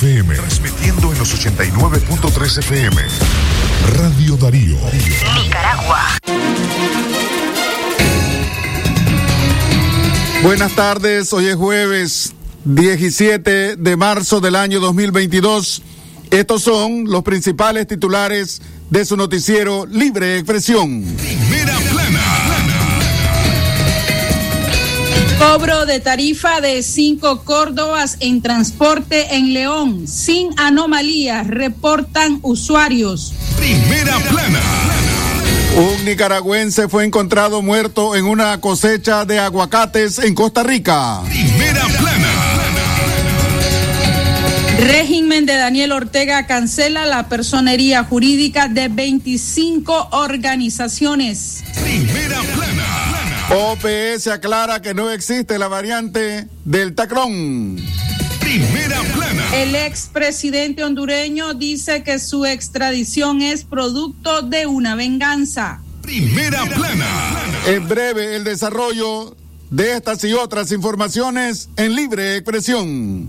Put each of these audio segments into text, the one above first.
FM, transmitiendo en los 89.3 FM. Radio Darío. Nicaragua. Buenas tardes, hoy es jueves 17 de marzo del año 2022. Estos son los principales titulares de su noticiero Libre Expresión. Cobro de tarifa de cinco Córdobas en transporte en León, sin anomalías, reportan usuarios. Primera plana. Un nicaragüense fue encontrado muerto en una cosecha de aguacates en Costa Rica. Primera plana. Régimen de Daniel Ortega cancela la personería jurídica de 25 organizaciones. Primera plana. OPS aclara que no existe la variante del tacrón. Primera plana. El expresidente hondureño dice que su extradición es producto de una venganza. Primera plana. En breve, el desarrollo de estas y otras informaciones en libre expresión.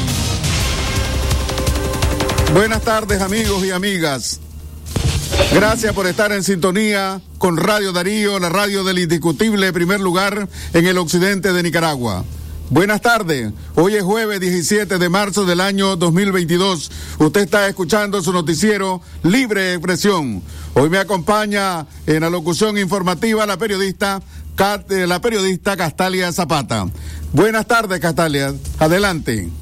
Buenas tardes amigos y amigas. Gracias por estar en sintonía con Radio Darío, la radio del indiscutible primer lugar en el occidente de Nicaragua. Buenas tardes, hoy es jueves 17 de marzo del año 2022. Usted está escuchando su noticiero Libre Expresión. Hoy me acompaña en la locución informativa la periodista, eh, la periodista Castalia Zapata. Buenas tardes, Castalia. Adelante.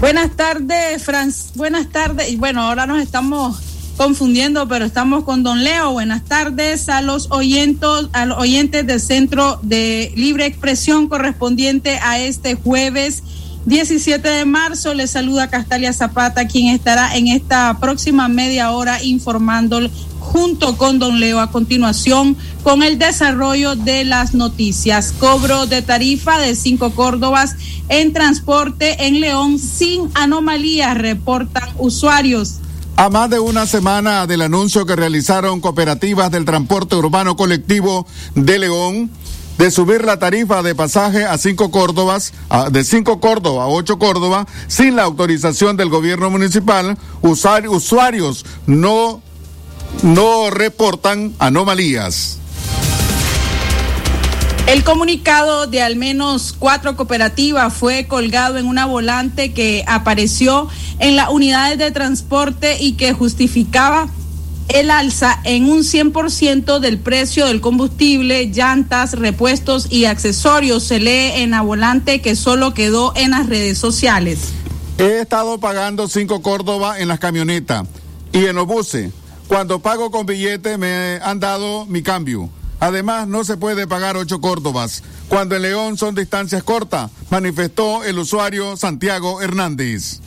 Buenas tardes, Franz. Buenas tardes. Y bueno, ahora nos estamos confundiendo, pero estamos con Don Leo. Buenas tardes a los oyentes, a los oyentes del Centro de Libre Expresión correspondiente a este jueves 17 de marzo. Les saluda Castalia Zapata, quien estará en esta próxima media hora informando junto con Don Leo a continuación con el desarrollo de las noticias. Cobro de tarifa de cinco Córdobas en transporte en León sin anomalías, reportan usuarios. A más de una semana del anuncio que realizaron cooperativas del transporte urbano colectivo de León de subir la tarifa de pasaje a cinco Córdobas, de cinco Córdoba a ocho Córdoba, sin la autorización del gobierno municipal, usuarios no, no reportan anomalías. El comunicado de al menos cuatro cooperativas fue colgado en una volante que apareció en las unidades de transporte y que justificaba el alza en un 100% del precio del combustible, llantas, repuestos y accesorios. Se lee en la volante que solo quedó en las redes sociales. He estado pagando cinco Córdoba en las camionetas y en los buses. Cuando pago con billete me han dado mi cambio. Además, no se puede pagar ocho Córdobas. Cuando en León son distancias cortas, manifestó el usuario Santiago Hernández.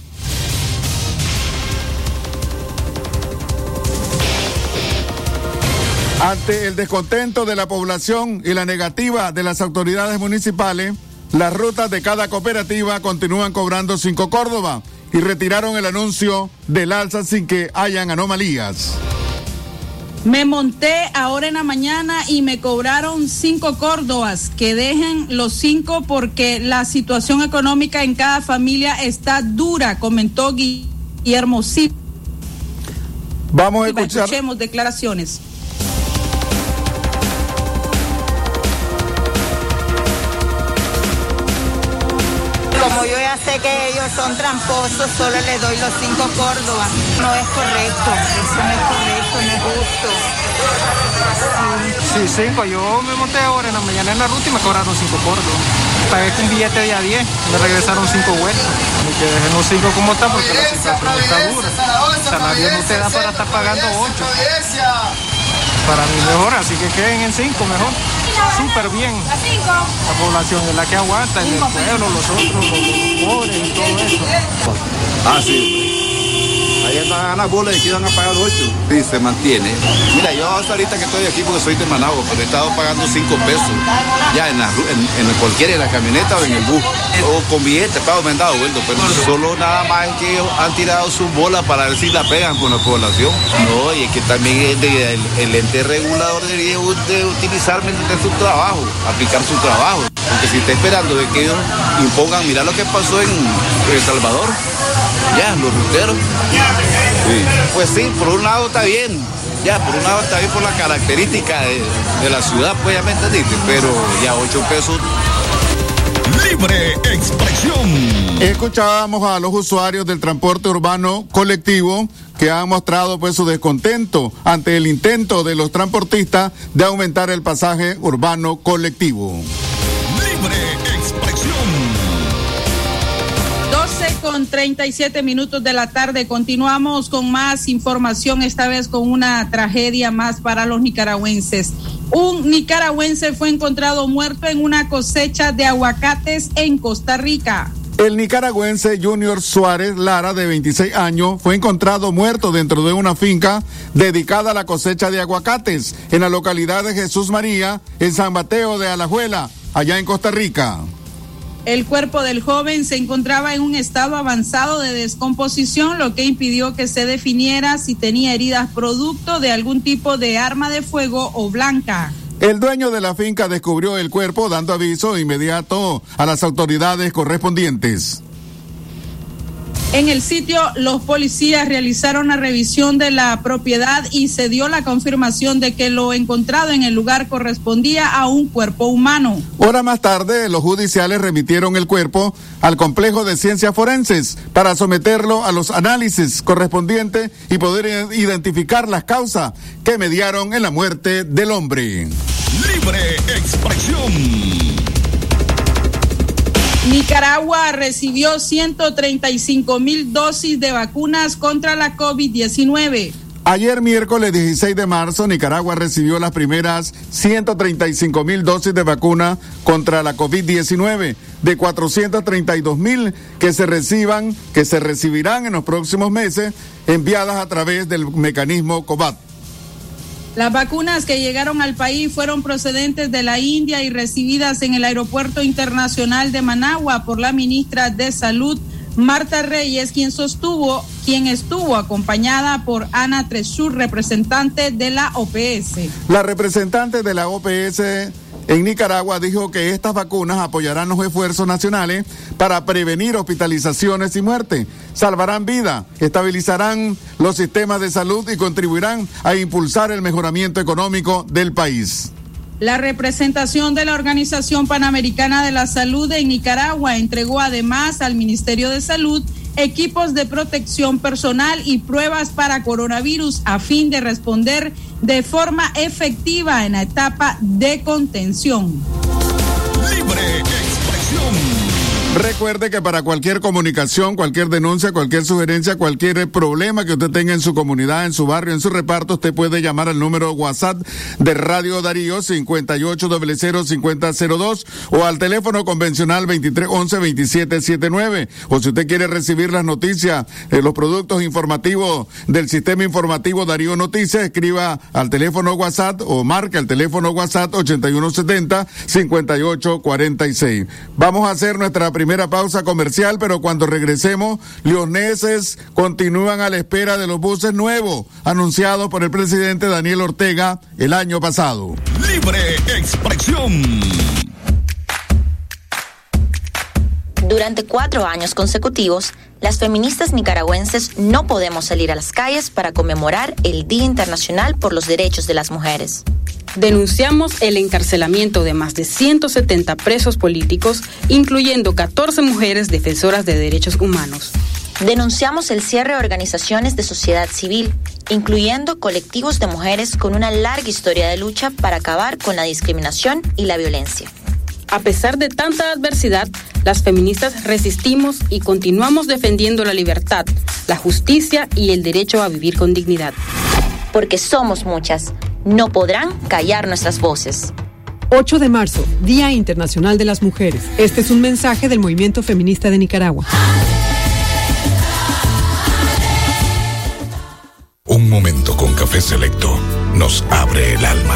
Ante el descontento de la población y la negativa de las autoridades municipales, las rutas de cada cooperativa continúan cobrando cinco Córdoba y retiraron el anuncio del alza sin que hayan anomalías. Me monté ahora en la mañana y me cobraron cinco córdobas, que dejen los cinco porque la situación económica en cada familia está dura, comentó Guillermo Silva. Vamos a escuchar. Escuchemos declaraciones. Yo ya sé que ellos son tramposos, solo les doy los cinco Córdoba. No es correcto, eso no es correcto, no es justo. Sí, cinco. Yo me monté ahora en la mañana en la ruta y me cobraron cinco Córdoba. Pagué con billete de a 10, me regresaron cinco vueltas. Y que dejen los cinco como está porque la situación está dura. El salario no te da para estar pagando ocho. Para mí mejor, así que queden en cinco mejor. Súper bien. La población es la que aguanta, el pueblo, los otros, los, los pobres y todo eso. Ah, sí. Ahí a bolas y aquí van a pagar 8. Sí, se mantiene. Mira, yo ahorita que estoy aquí porque soy de Managua, pero he estado pagando 5 pesos ya en, la, en, en cualquiera, en la camioneta o en el bus. O con billetes, pago me han dado vuelto, pero solo nada más es que han tirado sus bolas para ver si la pegan con la población. No, y es que también el, ente regulador debería de utilizar su trabajo, aplicar su trabajo. Porque si está esperando de que ellos impongan, mira lo que pasó en El Salvador, ya, los ruteros. Pues sí, por un lado está bien, ya, por un lado está bien por la característica de, la ciudad, pues ya me entendiste, pero ya 8 pesos libre expresión. Escuchábamos a los usuarios del transporte urbano colectivo que han mostrado pues su descontento ante el intento de los transportistas de aumentar el pasaje urbano colectivo. Con 37 minutos de la tarde. Continuamos con más información, esta vez con una tragedia más para los nicaragüenses. Un nicaragüense fue encontrado muerto en una cosecha de aguacates en Costa Rica. El nicaragüense Junior Suárez Lara, de 26 años, fue encontrado muerto dentro de una finca dedicada a la cosecha de aguacates en la localidad de Jesús María, en San Mateo de Alajuela, allá en Costa Rica. El cuerpo del joven se encontraba en un estado avanzado de descomposición, lo que impidió que se definiera si tenía heridas producto de algún tipo de arma de fuego o blanca. El dueño de la finca descubrió el cuerpo dando aviso inmediato a las autoridades correspondientes. En el sitio, los policías realizaron la revisión de la propiedad y se dio la confirmación de que lo encontrado en el lugar correspondía a un cuerpo humano. Hora más tarde, los judiciales remitieron el cuerpo al complejo de ciencias forenses para someterlo a los análisis correspondientes y poder identificar las causas que mediaron en la muerte del hombre. Libre expresión. Nicaragua recibió 135 mil dosis de vacunas contra la COVID-19. Ayer miércoles 16 de marzo, Nicaragua recibió las primeras 135 mil dosis de vacuna contra la COVID-19, de 432 mil que se reciban, que se recibirán en los próximos meses, enviadas a través del mecanismo COVAT. Las vacunas que llegaron al país fueron procedentes de la India y recibidas en el Aeropuerto Internacional de Managua por la ministra de Salud, Marta Reyes, quien sostuvo, quien estuvo acompañada por Ana Tresur, representante de la OPS. La representante de la OPS en Nicaragua dijo que estas vacunas apoyarán los esfuerzos nacionales para prevenir hospitalizaciones y muerte, salvarán vida, estabilizarán los sistemas de salud y contribuirán a impulsar el mejoramiento económico del país. La representación de la Organización Panamericana de la Salud en Nicaragua entregó además al Ministerio de Salud equipos de protección personal y pruebas para coronavirus a fin de responder de forma efectiva en la etapa de contención. Recuerde que para cualquier comunicación, cualquier denuncia, cualquier sugerencia, cualquier problema que usted tenga en su comunidad, en su barrio, en su reparto, usted puede llamar al número WhatsApp de Radio Darío 58005002 o al teléfono convencional 2311-2779. O si usted quiere recibir las noticias, eh, los productos informativos del sistema informativo Darío Noticias, escriba al teléfono WhatsApp o marca el teléfono WhatsApp 8170-5846. Vamos a hacer nuestra primera primera pausa comercial, pero cuando regresemos, leoneses continúan a la espera de los buses nuevos anunciados por el presidente Daniel Ortega el año pasado. Libre expresión. Durante cuatro años consecutivos, las feministas nicaragüenses no podemos salir a las calles para conmemorar el Día Internacional por los Derechos de las Mujeres. Denunciamos el encarcelamiento de más de 170 presos políticos, incluyendo 14 mujeres defensoras de derechos humanos. Denunciamos el cierre de organizaciones de sociedad civil, incluyendo colectivos de mujeres con una larga historia de lucha para acabar con la discriminación y la violencia. A pesar de tanta adversidad, las feministas resistimos y continuamos defendiendo la libertad, la justicia y el derecho a vivir con dignidad. Porque somos muchas no podrán callar nuestras voces. 8 de marzo, Día Internacional de las Mujeres. Este es un mensaje del movimiento feminista de Nicaragua. Café Selecto nos abre el alma.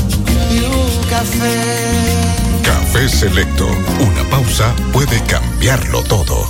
café. Café Selecto. Una pausa puede cambiarlo todo.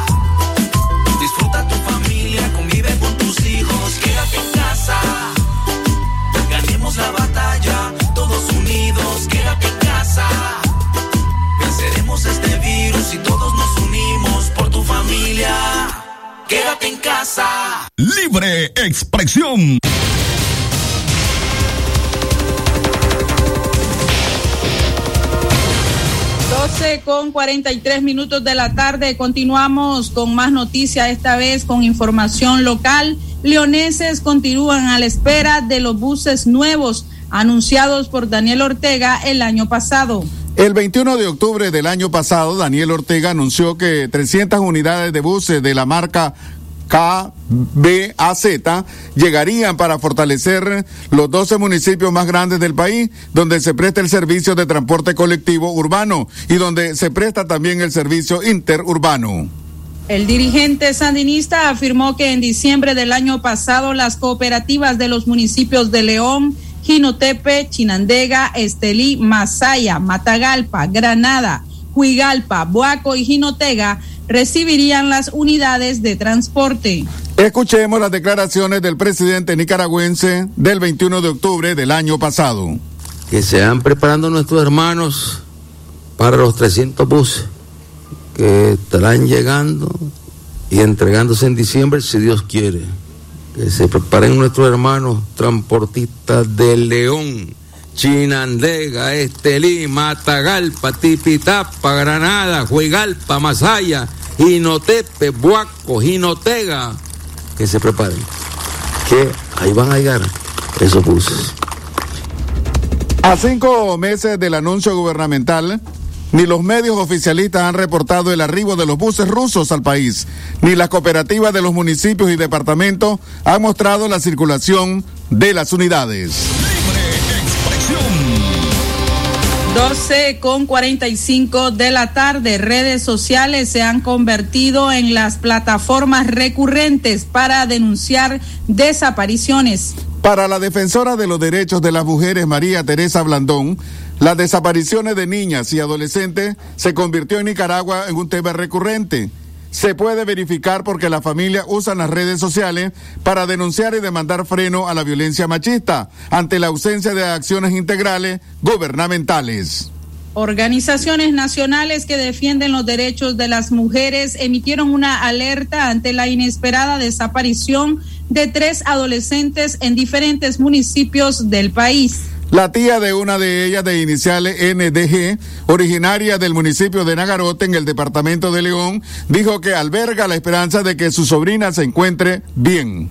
Libre expresión. con 43 minutos de la tarde. Continuamos con más noticias, esta vez con información local. Leoneses continúan a la espera de los buses nuevos anunciados por Daniel Ortega el año pasado. El 21 de octubre del año pasado, Daniel Ortega anunció que 300 unidades de buses de la marca KBAZ llegarían para fortalecer los 12 municipios más grandes del país, donde se presta el servicio de transporte colectivo urbano y donde se presta también el servicio interurbano. El dirigente sandinista afirmó que en diciembre del año pasado las cooperativas de los municipios de León, Jinotepe, Chinandega, Estelí, Masaya, Matagalpa, Granada, Huigalpa, Boaco y Jinotega recibirían las unidades de transporte. Escuchemos las declaraciones del presidente nicaragüense del 21 de octubre del año pasado. Que se van preparando nuestros hermanos para los 300 buses que estarán llegando y entregándose en diciembre si Dios quiere. Que se preparen nuestros hermanos transportistas de León, Chinandega, Estelí, Matagalpa, Tipitapa, Granada, Juegalpa, Masaya, Jinotepe, Buaco, Jinotega, que se preparen. Que ahí van a llegar esos buses. A cinco meses del anuncio gubernamental, ni los medios oficialistas han reportado el arribo de los buses rusos al país, ni las cooperativas de los municipios y departamentos han mostrado la circulación de las unidades. 12 con 45 de la tarde, redes sociales se han convertido en las plataformas recurrentes para denunciar desapariciones. Para la defensora de los derechos de las mujeres, María Teresa Blandón, las desapariciones de niñas y adolescentes se convirtió en Nicaragua en un tema recurrente se puede verificar porque la familia usa las redes sociales para denunciar y demandar freno a la violencia machista ante la ausencia de acciones integrales gubernamentales. Organizaciones nacionales que defienden los derechos de las mujeres emitieron una alerta ante la inesperada desaparición de tres adolescentes en diferentes municipios del país. La tía de una de ellas de iniciales NDG, originaria del municipio de Nagarote en el departamento de León, dijo que alberga la esperanza de que su sobrina se encuentre bien.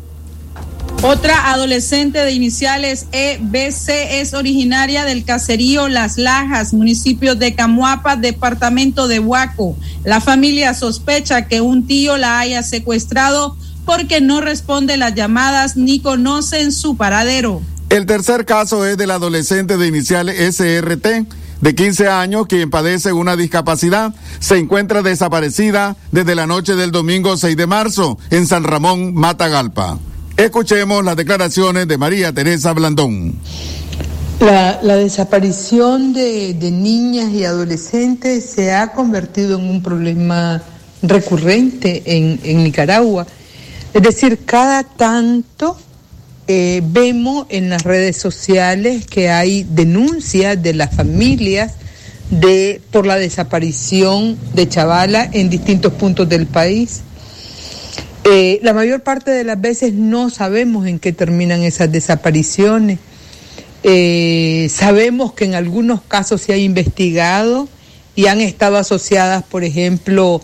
Otra adolescente de iniciales EBC es originaria del caserío Las Lajas, municipio de Camuapa, departamento de Huaco. La familia sospecha que un tío la haya secuestrado porque no responde las llamadas ni conocen su paradero. El tercer caso es del adolescente de iniciales SRT, de 15 años, quien padece una discapacidad, se encuentra desaparecida desde la noche del domingo 6 de marzo en San Ramón, Matagalpa. Escuchemos las declaraciones de María Teresa Blandón. La, desaparición de, de, niñas y adolescentes se ha convertido en un problema recurrente en, en Nicaragua. Es decir, cada tanto eh, vemos en las redes sociales que hay denuncias de las familias de, por la desaparición de Chavala en distintos puntos del país. Eh, la mayor parte de las veces no sabemos en qué terminan esas desapariciones eh, sabemos que en algunos casos se ha investigado y han estado asociadas, por ejemplo,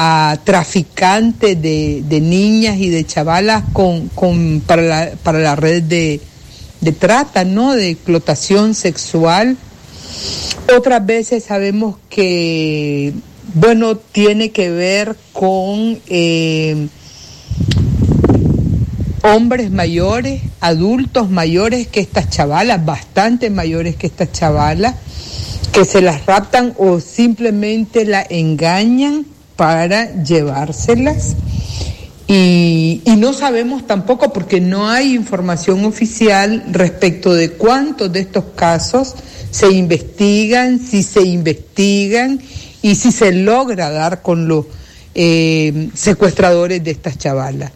a traficantes de, niñas y de chavalas con, con, para, la, para la red de, de trata, ¿no? De explotación sexual. Otras veces sabemos que, bueno, tiene que ver con eh, hombres mayores, adultos mayores que estas chavalas, bastante mayores que estas chavalas, que se las raptan o simplemente la engañan para llevárselas. Y, no sabemos tampoco porque no hay información oficial respecto de cuántos de estos casos se investigan, si se investigan y si se logra dar con los eh, secuestradores de estas chavalas.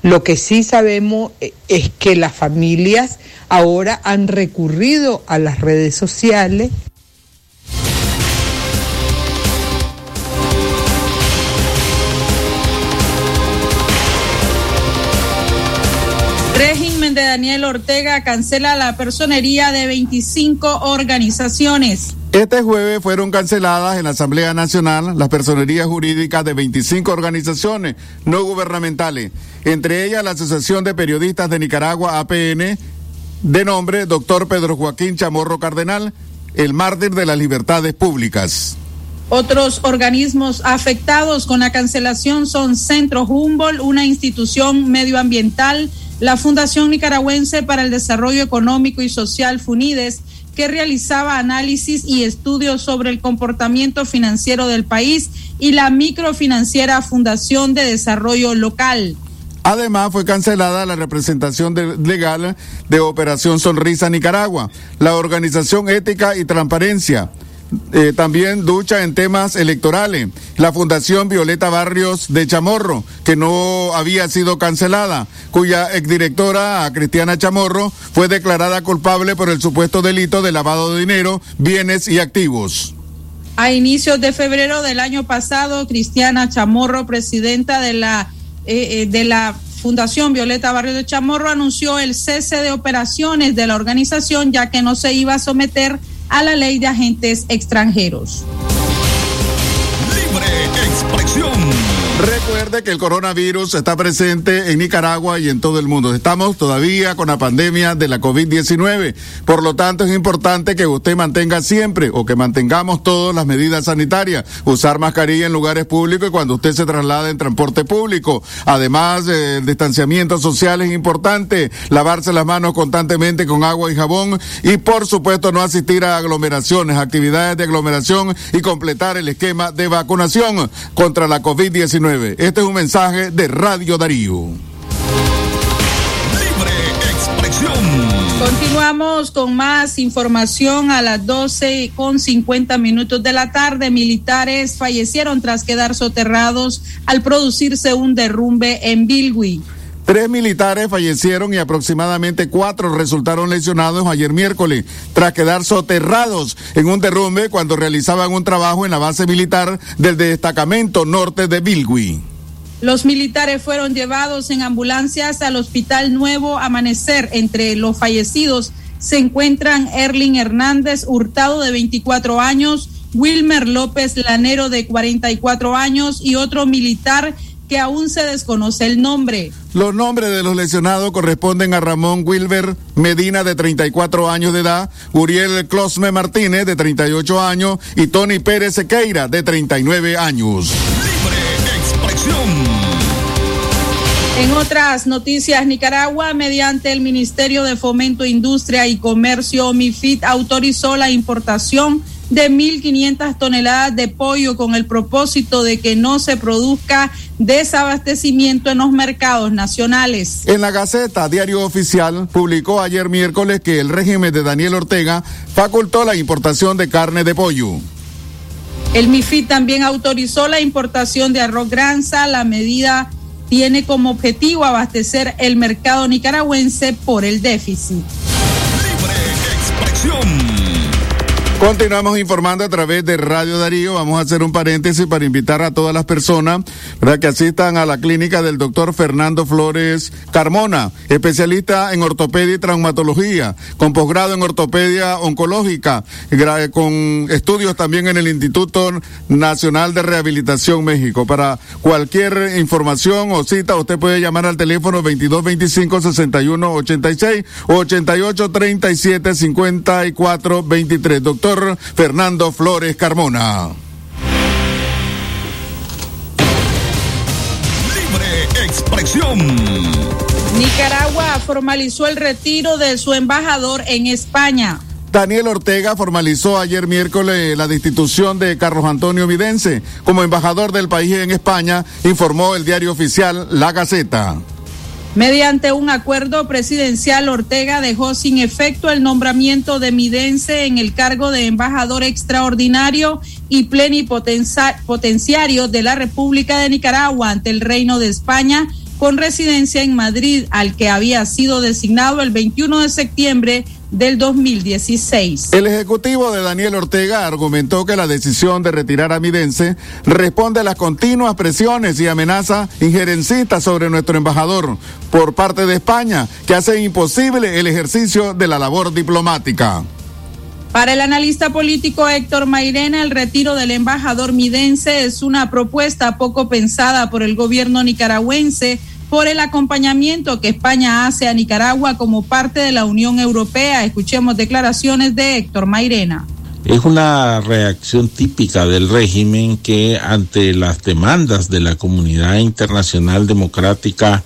Lo que sí sabemos es que las familias ahora han recurrido a las redes sociales. Daniel Ortega cancela la personería de 25 organizaciones. Este jueves fueron canceladas en la Asamblea Nacional las personerías jurídicas de 25 organizaciones no gubernamentales, entre ellas la Asociación de Periodistas de Nicaragua, APN, de nombre doctor Pedro Joaquín Chamorro Cardenal, el mártir de las libertades públicas. Otros organismos afectados con la cancelación son Centro Humboldt, una institución medioambiental, la Fundación Nicaragüense para el Desarrollo Económico y Social FUNIDES, que realizaba análisis y estudios sobre el comportamiento financiero del país, y la microfinanciera Fundación de Desarrollo Local. Además, fue cancelada la representación legal de Operación Sonrisa Nicaragua, la Organización Ética y Transparencia. Eh, también ducha en temas electorales. La Fundación Violeta Barrios de Chamorro, que no había sido cancelada, cuya exdirectora, Cristiana Chamorro, fue declarada culpable por el supuesto delito de lavado de dinero, bienes y activos. A inicios de febrero del año pasado, Cristiana Chamorro, presidenta de la, eh, de la Fundación Violeta Barrios de Chamorro, anunció el cese de operaciones de la organización, ya que no se iba a someter a la ley de agentes extranjeros. Libre expresión. Recuerde que el coronavirus está presente en Nicaragua y en todo el mundo. Estamos todavía con la pandemia de la COVID-19. Por lo tanto, es importante que usted mantenga siempre o que mantengamos todas las medidas sanitarias. Usar mascarilla en lugares públicos y cuando usted se traslada en transporte público. Además, el distanciamiento social es importante. Lavarse las manos constantemente con agua y jabón. Y por supuesto, no asistir a aglomeraciones, actividades de aglomeración y completar el esquema de vacunación contra la COVID-19. Este es un mensaje de Radio Darío. Libre expresión. Continuamos con más información a las 12 con 50 minutos de la tarde. Militares fallecieron tras quedar soterrados al producirse un derrumbe en Bilwi. Tres militares fallecieron y aproximadamente cuatro resultaron lesionados ayer miércoles tras quedar soterrados en un derrumbe cuando realizaban un trabajo en la base militar del destacamento norte de Bilwi. Los militares fueron llevados en ambulancias al Hospital Nuevo Amanecer. Entre los fallecidos se encuentran Erling Hernández Hurtado de 24 años, Wilmer López Lanero de 44 años y otro militar que aún se desconoce el nombre. Los nombres de los lesionados corresponden a Ramón Wilber Medina, de 34 años de edad, Uriel Closme Martínez, de 38 años, y Tony Pérez Sequeira, de 39 años. En otras noticias, Nicaragua, mediante el Ministerio de Fomento, Industria y Comercio, MIFID, autorizó la importación de 1.500 toneladas de pollo con el propósito de que no se produzca desabastecimiento en los mercados nacionales. En la Gaceta, diario oficial, publicó ayer miércoles que el régimen de Daniel Ortega facultó la importación de carne de pollo. El MIFID también autorizó la importación de arroz granza. La medida tiene como objetivo abastecer el mercado nicaragüense por el déficit. Continuamos informando a través de Radio Darío. Vamos a hacer un paréntesis para invitar a todas las personas ¿verdad? que asistan a la clínica del doctor Fernando Flores Carmona, especialista en ortopedia y traumatología, con posgrado en ortopedia oncológica, con estudios también en el Instituto Nacional de Rehabilitación México. Para cualquier información o cita, usted puede llamar al teléfono 2225-6186 o 8837-5423. Doctor Fernando Flores Carmona. Libre expresión. Nicaragua formalizó el retiro de su embajador en España. Daniel Ortega formalizó ayer miércoles la destitución de Carlos Antonio Midense como embajador del país en España, informó el diario oficial La Gaceta. Mediante un acuerdo presidencial, Ortega dejó sin efecto el nombramiento de Midense en el cargo de embajador extraordinario y plenipotenciario de la República de Nicaragua ante el Reino de España, con residencia en Madrid, al que había sido designado el 21 de septiembre del 2016. El ejecutivo de Daniel Ortega argumentó que la decisión de retirar a Midense responde a las continuas presiones y amenazas injerencistas sobre nuestro embajador por parte de España, que hace imposible el ejercicio de la labor diplomática. Para el analista político Héctor Mairena, el retiro del embajador midense es una propuesta poco pensada por el gobierno nicaragüense por el acompañamiento que España hace a Nicaragua como parte de la Unión Europea. Escuchemos declaraciones de Héctor Mairena. Es una reacción típica del régimen que ante las demandas de la comunidad internacional democrática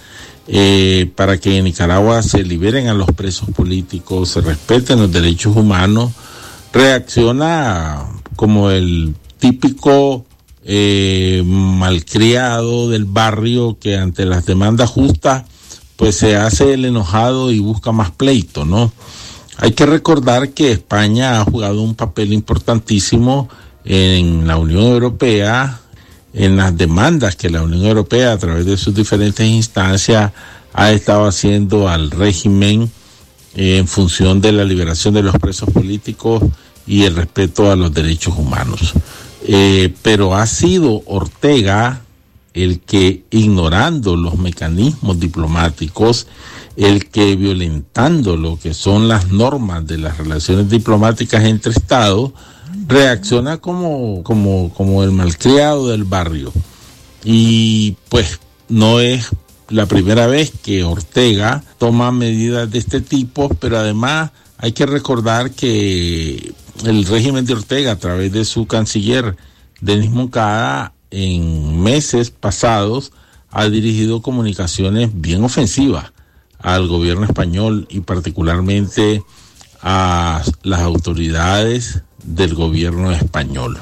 eh, para que en Nicaragua se liberen a los presos políticos, se respeten los derechos humanos, reacciona como el típico eh, malcriado del barrio que ante las demandas justas pues se hace el enojado y busca más pleito, ¿no? Hay que recordar que España ha jugado un papel importantísimo en la Unión Europea, en las demandas que la Unión Europea a través de sus diferentes instancias ha estado haciendo al régimen en función de la liberación de los presos políticos y el respeto a los derechos humanos. Eh, pero ha sido Ortega el que, ignorando los mecanismos diplomáticos, el que violentando lo que son las normas de las relaciones diplomáticas entre Estados, reacciona como, como, como el malcriado del barrio. Y pues no es la primera vez que Ortega toma medidas de este tipo, pero además hay que recordar que el régimen de Ortega, a través de su canciller Denis Moncada, en meses pasados ha dirigido comunicaciones bien ofensivas al gobierno español y particularmente a las autoridades del gobierno español.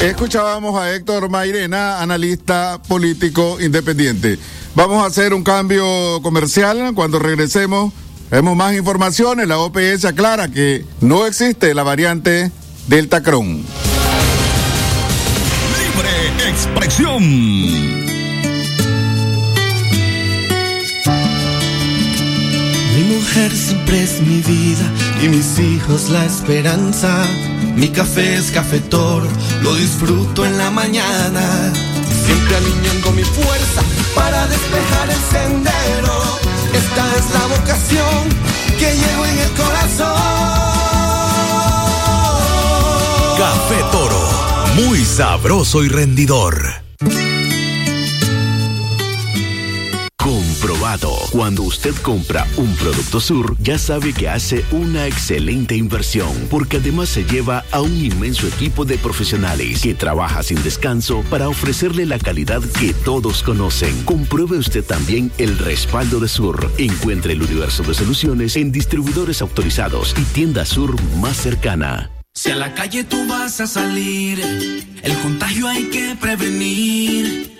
Escuchábamos a Héctor Mairena, analista político independiente. Vamos a hacer un cambio comercial. Cuando regresemos, vemos más informaciones. La OPS aclara que no existe la variante Delta Cron. Libre expresión. Mi mujer siempre es mi vida y mis hijos la esperanza. Mi café es cafetor, lo disfruto en la mañana. Siempre alineando mi fuerza para despejar el sendero. Esta es la vocación que llevo en el corazón. Café Toro, muy sabroso y rendidor. Cuando usted compra un producto Sur, ya sabe que hace una excelente inversión, porque además se lleva a un inmenso equipo de profesionales que trabaja sin descanso para ofrecerle la calidad que todos conocen. Compruebe usted también el respaldo de Sur. Encuentre el universo de soluciones en distribuidores autorizados y tienda Sur más cercana. Si a la calle tú vas a salir, el contagio hay que prevenir.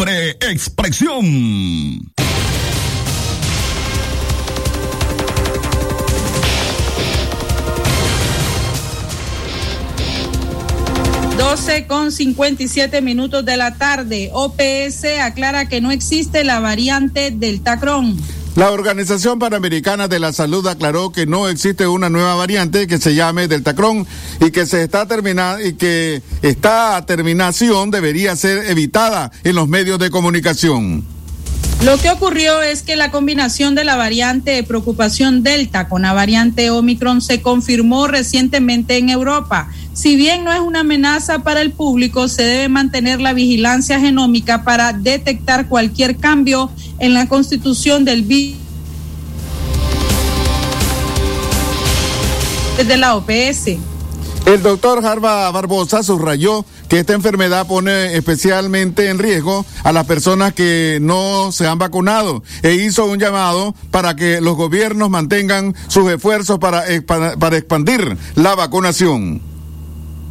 Libre expresión. Con 57 minutos de la tarde. OPS aclara que no existe la variante del Tacrón. La Organización Panamericana de la Salud aclaró que no existe una nueva variante que se llame Deltacrón y que se está terminando y que esta terminación debería ser evitada en los medios de comunicación. Lo que ocurrió es que la combinación de la variante de preocupación Delta con la variante Omicron se confirmó recientemente en Europa. Si bien no es una amenaza para el público, se debe mantener la vigilancia genómica para detectar cualquier cambio en la constitución del virus de la OPS. El doctor Jarva Barbosa subrayó que esta enfermedad pone especialmente en riesgo a las personas que no se han vacunado e hizo un llamado para que los gobiernos mantengan sus esfuerzos para, para expandir la vacunación.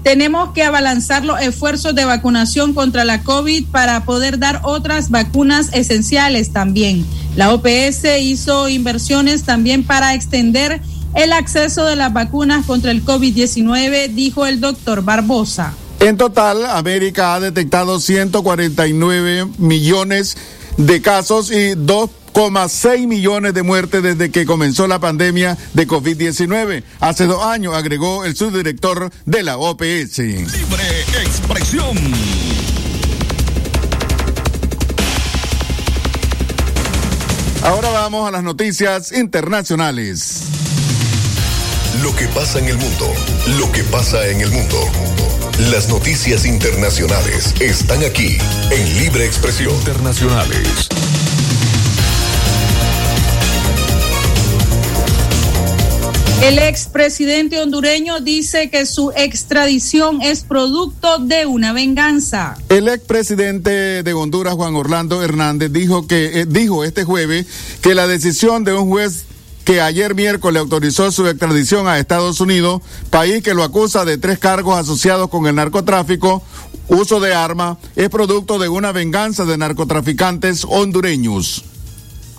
Tenemos que abalanzar los esfuerzos de vacunación contra la COVID para poder dar otras vacunas esenciales también. La OPS hizo inversiones también para extender el acceso de las vacunas contra el COVID-19, dijo el doctor Barbosa. En total, América ha detectado 149 millones de casos y 2,6 millones de muertes desde que comenzó la pandemia de COVID-19. Hace dos años, agregó el subdirector de la OPS. Libre expresión. Ahora vamos a las noticias internacionales. Lo que pasa en el mundo, lo que pasa en el mundo. Las noticias internacionales están aquí en Libre Expresión Internacionales. El expresidente hondureño dice que su extradición es producto de una venganza. El expresidente de Honduras, Juan Orlando Hernández, dijo que eh, dijo este jueves que la decisión de un juez que ayer miércoles autorizó su extradición a Estados Unidos, país que lo acusa de tres cargos asociados con el narcotráfico, uso de arma, es producto de una venganza de narcotraficantes hondureños.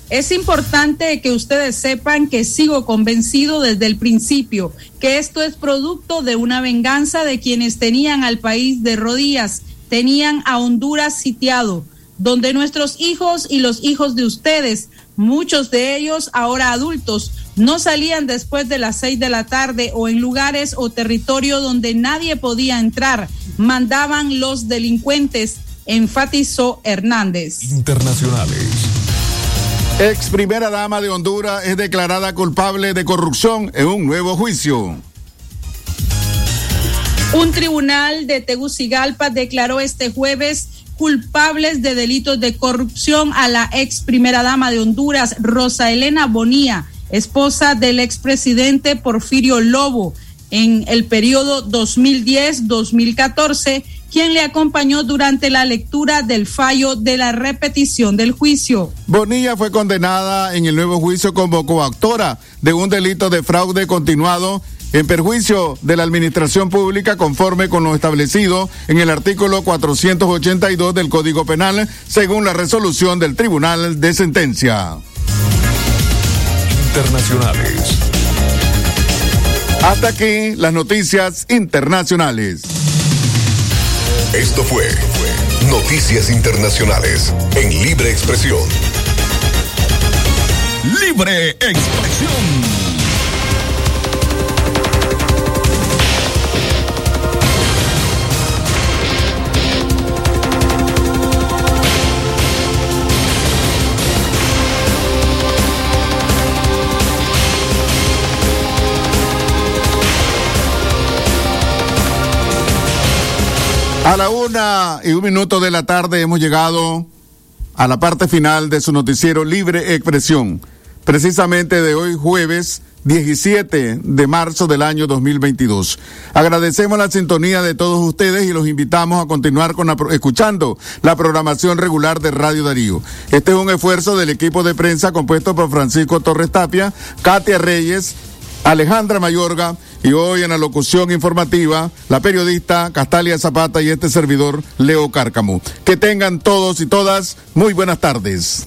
Es importante que ustedes sepan que sigo convencido desde el principio que esto es producto de una venganza de quienes tenían al país de rodillas, tenían a Honduras sitiado, donde nuestros hijos y los hijos de ustedes, muchos de ellos ahora adultos, no salían después de las seis de la tarde o en lugares o territorio donde nadie podía entrar, mandaban los delincuentes, enfatizó Hernández. Internacionales. Ex primera dama de Honduras es declarada culpable de corrupción en un nuevo juicio. Un tribunal de Tegucigalpa declaró este jueves culpables de delitos de corrupción a la ex primera dama de Honduras, Rosa Elena Bonía, esposa del expresidente Porfirio Lobo, en el periodo 2010-2014 quien le acompañó durante la lectura del fallo de la repetición del juicio. Bonilla fue condenada en el nuevo juicio como coautora de un delito de fraude continuado en perjuicio de la administración pública conforme con lo establecido en el artículo 482 del Código Penal, según la resolución del Tribunal de Sentencia. Internacionales. Hasta aquí las noticias internacionales. Esto fue Noticias Internacionales en Libre Expresión. Libre Expresión. A la una y un minuto de la tarde hemos llegado a la parte final de su noticiero Libre Expresión, precisamente de hoy jueves 17 de marzo del año 2022. Agradecemos la sintonía de todos ustedes y los invitamos a continuar con escuchando la programación regular de Radio Darío. Este es un esfuerzo del equipo de prensa compuesto por Francisco Torres Tapia, Katia Reyes, Alejandra Mayorga y hoy en la locución informativa la periodista Castalia Zapata y este servidor Leo Cárcamo. Que tengan todos y todas muy buenas tardes.